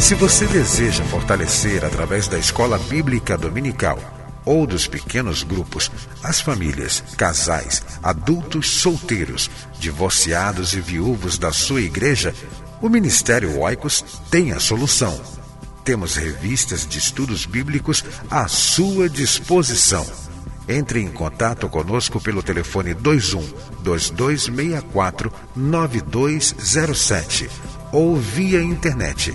Se você deseja fortalecer através da escola bíblica dominical ou dos pequenos grupos as famílias, casais, adultos solteiros, divorciados e viúvos da sua igreja, o Ministério Oicos tem a solução. Temos revistas de estudos bíblicos à sua disposição. Entre em contato conosco pelo telefone 21 2264 9207 ou via internet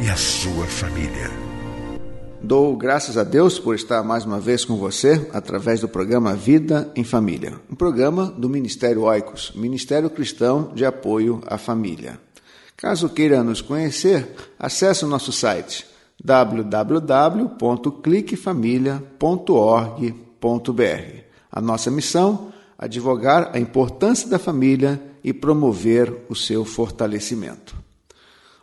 e a sua família. Dou graças a Deus por estar mais uma vez com você através do programa Vida em Família, um programa do Ministério Oicos, Ministério Cristão de Apoio à Família. Caso queira nos conhecer, acesse o nosso site www.cliquefamilia.org.br. A nossa missão: advogar a importância da família e promover o seu fortalecimento.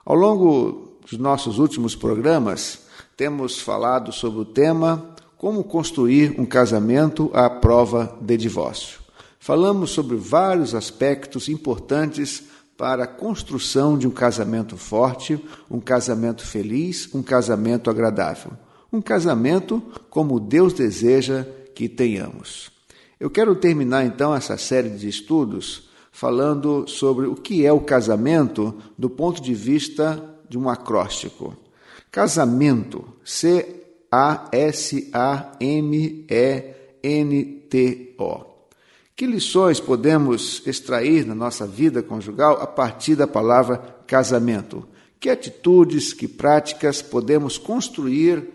Ao longo dos nossos últimos programas, temos falado sobre o tema Como construir um casamento à prova de divórcio. Falamos sobre vários aspectos importantes para a construção de um casamento forte, um casamento feliz, um casamento agradável. Um casamento como Deus deseja que tenhamos. Eu quero terminar então essa série de estudos falando sobre o que é o casamento do ponto de vista de um acróstico. Casamento, C-A-S-A-M-E-N-T-O. Que lições podemos extrair na nossa vida conjugal a partir da palavra casamento? Que atitudes, que práticas podemos construir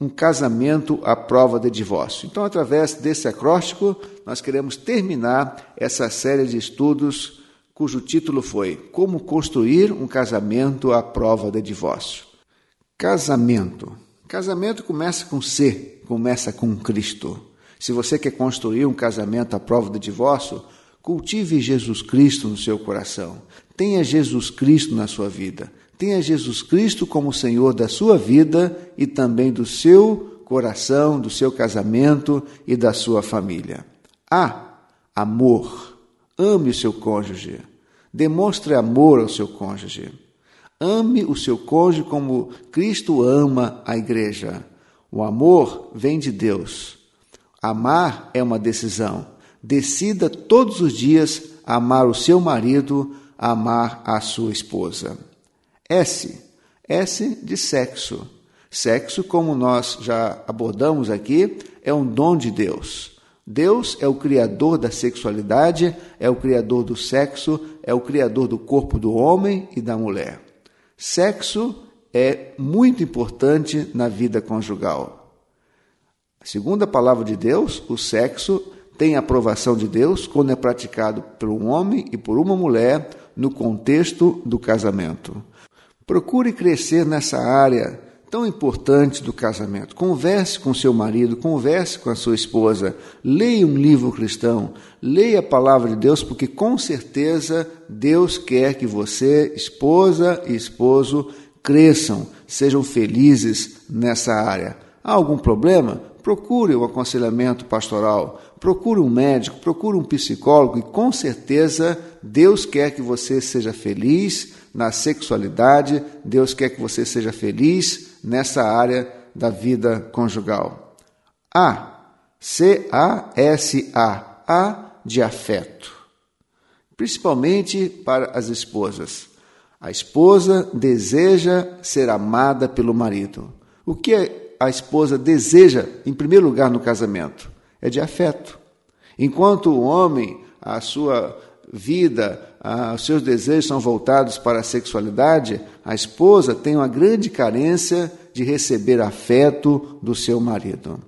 um casamento à prova de divórcio? Então, através desse acróstico, nós queremos terminar essa série de estudos cujo título foi Como Construir um Casamento à Prova de Divórcio. Casamento. Casamento começa com C, começa com Cristo. Se você quer construir um casamento à prova de divórcio, cultive Jesus Cristo no seu coração. Tenha Jesus Cristo na sua vida. Tenha Jesus Cristo como Senhor da sua vida e também do seu coração, do seu casamento e da sua família. A. Amor. Ame o seu cônjuge. Demonstre amor ao seu cônjuge. Ame o seu cônjuge como Cristo ama a igreja. O amor vem de Deus. Amar é uma decisão. Decida todos os dias amar o seu marido, amar a sua esposa. S. S de sexo. Sexo, como nós já abordamos aqui, é um dom de Deus. Deus é o criador da sexualidade, é o criador do sexo, é o criador do corpo do homem e da mulher. Sexo é muito importante na vida conjugal. Segundo a palavra de Deus, o sexo tem a aprovação de Deus quando é praticado por um homem e por uma mulher no contexto do casamento. Procure crescer nessa área tão importante do casamento. Converse com seu marido, converse com a sua esposa, leia um livro cristão, leia a palavra de Deus, porque com certeza Deus quer que você, esposa e esposo, cresçam, sejam felizes nessa área. Há algum problema? procure o um aconselhamento pastoral, procure um médico, procure um psicólogo e com certeza Deus quer que você seja feliz na sexualidade, Deus quer que você seja feliz nessa área da vida conjugal. A. C-A-S-A. A de afeto. Principalmente para as esposas. A esposa deseja ser amada pelo marido. O que a esposa deseja, em primeiro lugar, no casamento? É de afeto. Enquanto o homem, a sua vida, a, os seus desejos são voltados para a sexualidade, a esposa tem uma grande carência de receber afeto do seu marido.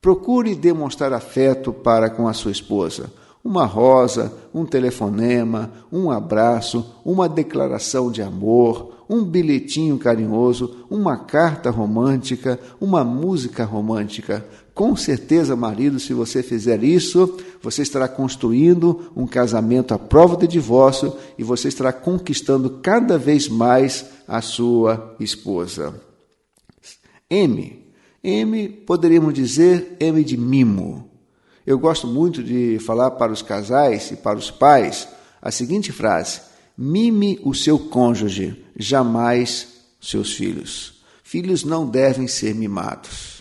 Procure demonstrar afeto para com a sua esposa uma rosa, um telefonema, um abraço, uma declaração de amor, um bilhetinho carinhoso, uma carta romântica, uma música romântica. Com certeza, marido, se você fizer isso, você estará construindo um casamento à prova de divórcio e você estará conquistando cada vez mais a sua esposa. M. M, poderíamos dizer M de mimo. Eu gosto muito de falar para os casais e para os pais a seguinte frase: mime o seu cônjuge, jamais seus filhos. Filhos não devem ser mimados.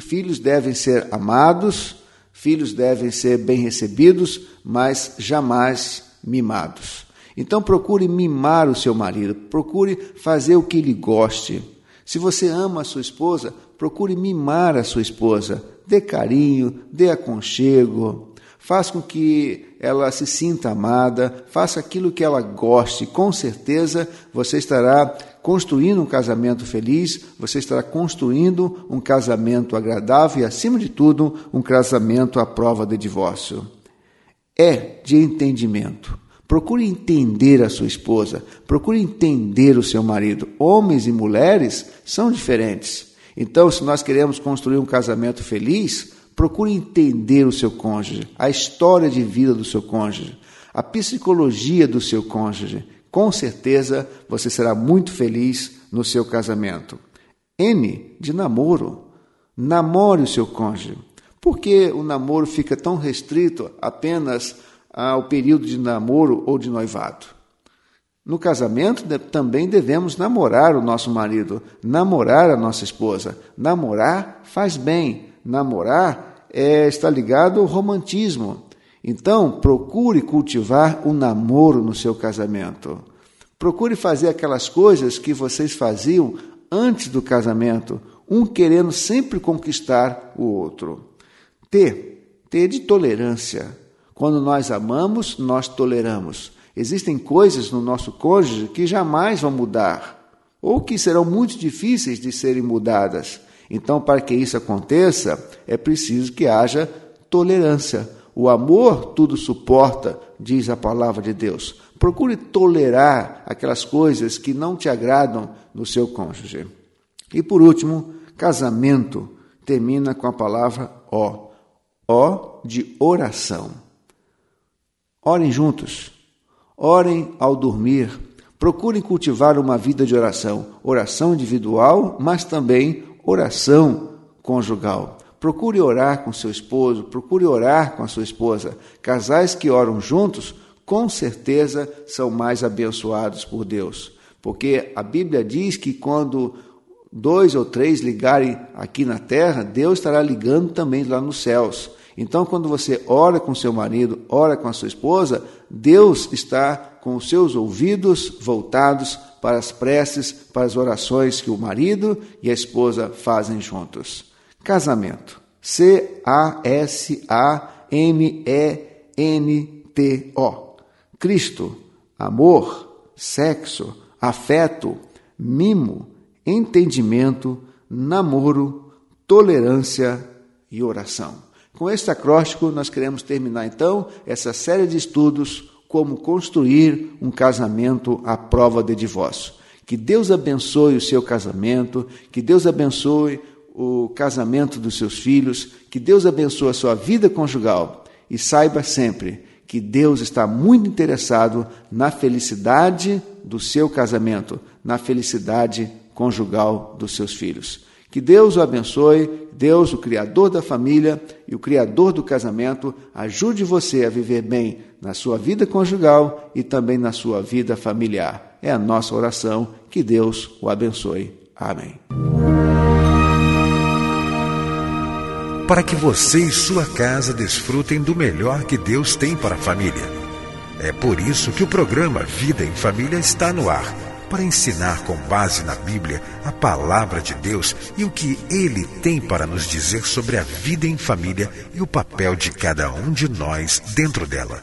Filhos devem ser amados, filhos devem ser bem recebidos, mas jamais mimados. Então procure mimar o seu marido, procure fazer o que lhe goste. Se você ama a sua esposa, procure mimar a sua esposa, dê carinho, dê aconchego, faça com que ela se sinta amada, faça aquilo que ela goste. Com certeza você estará construindo um casamento feliz, você estará construindo um casamento agradável e, acima de tudo, um casamento à prova de divórcio. É de entendimento. Procure entender a sua esposa, procure entender o seu marido. Homens e mulheres são diferentes. Então, se nós queremos construir um casamento feliz, procure entender o seu cônjuge, a história de vida do seu cônjuge, a psicologia do seu cônjuge. Com certeza você será muito feliz no seu casamento. N de namoro. Namore o seu cônjuge. Por que o namoro fica tão restrito apenas ao período de namoro ou de noivado? No casamento também devemos namorar o nosso marido, namorar a nossa esposa. Namorar faz bem, namorar é, está ligado ao romantismo. Então, procure cultivar o namoro no seu casamento. Procure fazer aquelas coisas que vocês faziam antes do casamento, um querendo sempre conquistar o outro. T. T de tolerância. Quando nós amamos, nós toleramos. Existem coisas no nosso cônjuge que jamais vão mudar, ou que serão muito difíceis de serem mudadas. Então, para que isso aconteça, é preciso que haja tolerância. O amor tudo suporta, diz a palavra de Deus. Procure tolerar aquelas coisas que não te agradam no seu cônjuge. E por último, casamento termina com a palavra ó. Ó de oração. Orem juntos. Orem ao dormir. Procurem cultivar uma vida de oração, oração individual, mas também oração conjugal. Procure orar com seu esposo, procure orar com a sua esposa. Casais que oram juntos, com certeza são mais abençoados por Deus. Porque a Bíblia diz que quando dois ou três ligarem aqui na terra, Deus estará ligando também lá nos céus. Então, quando você ora com seu marido, ora com a sua esposa, Deus está com os seus ouvidos voltados para as preces, para as orações que o marido e a esposa fazem juntos. Casamento. C-A-S-A-M-E-N-T-O. Cristo, amor, sexo, afeto, mimo, entendimento, namoro, tolerância e oração. Com este acróstico, nós queremos terminar então essa série de estudos como construir um casamento à prova de divórcio. Que Deus abençoe o seu casamento, que Deus abençoe o casamento dos seus filhos, que Deus abençoe a sua vida conjugal e saiba sempre que Deus está muito interessado na felicidade do seu casamento, na felicidade conjugal dos seus filhos. Que Deus o abençoe, Deus, o Criador da família e o Criador do casamento, ajude você a viver bem na sua vida conjugal e também na sua vida familiar. É a nossa oração. Que Deus o abençoe. Amém. Para que você e sua casa desfrutem do melhor que Deus tem para a família. É por isso que o programa Vida em Família está no ar para ensinar com base na Bíblia a palavra de Deus e o que ele tem para nos dizer sobre a vida em família e o papel de cada um de nós dentro dela.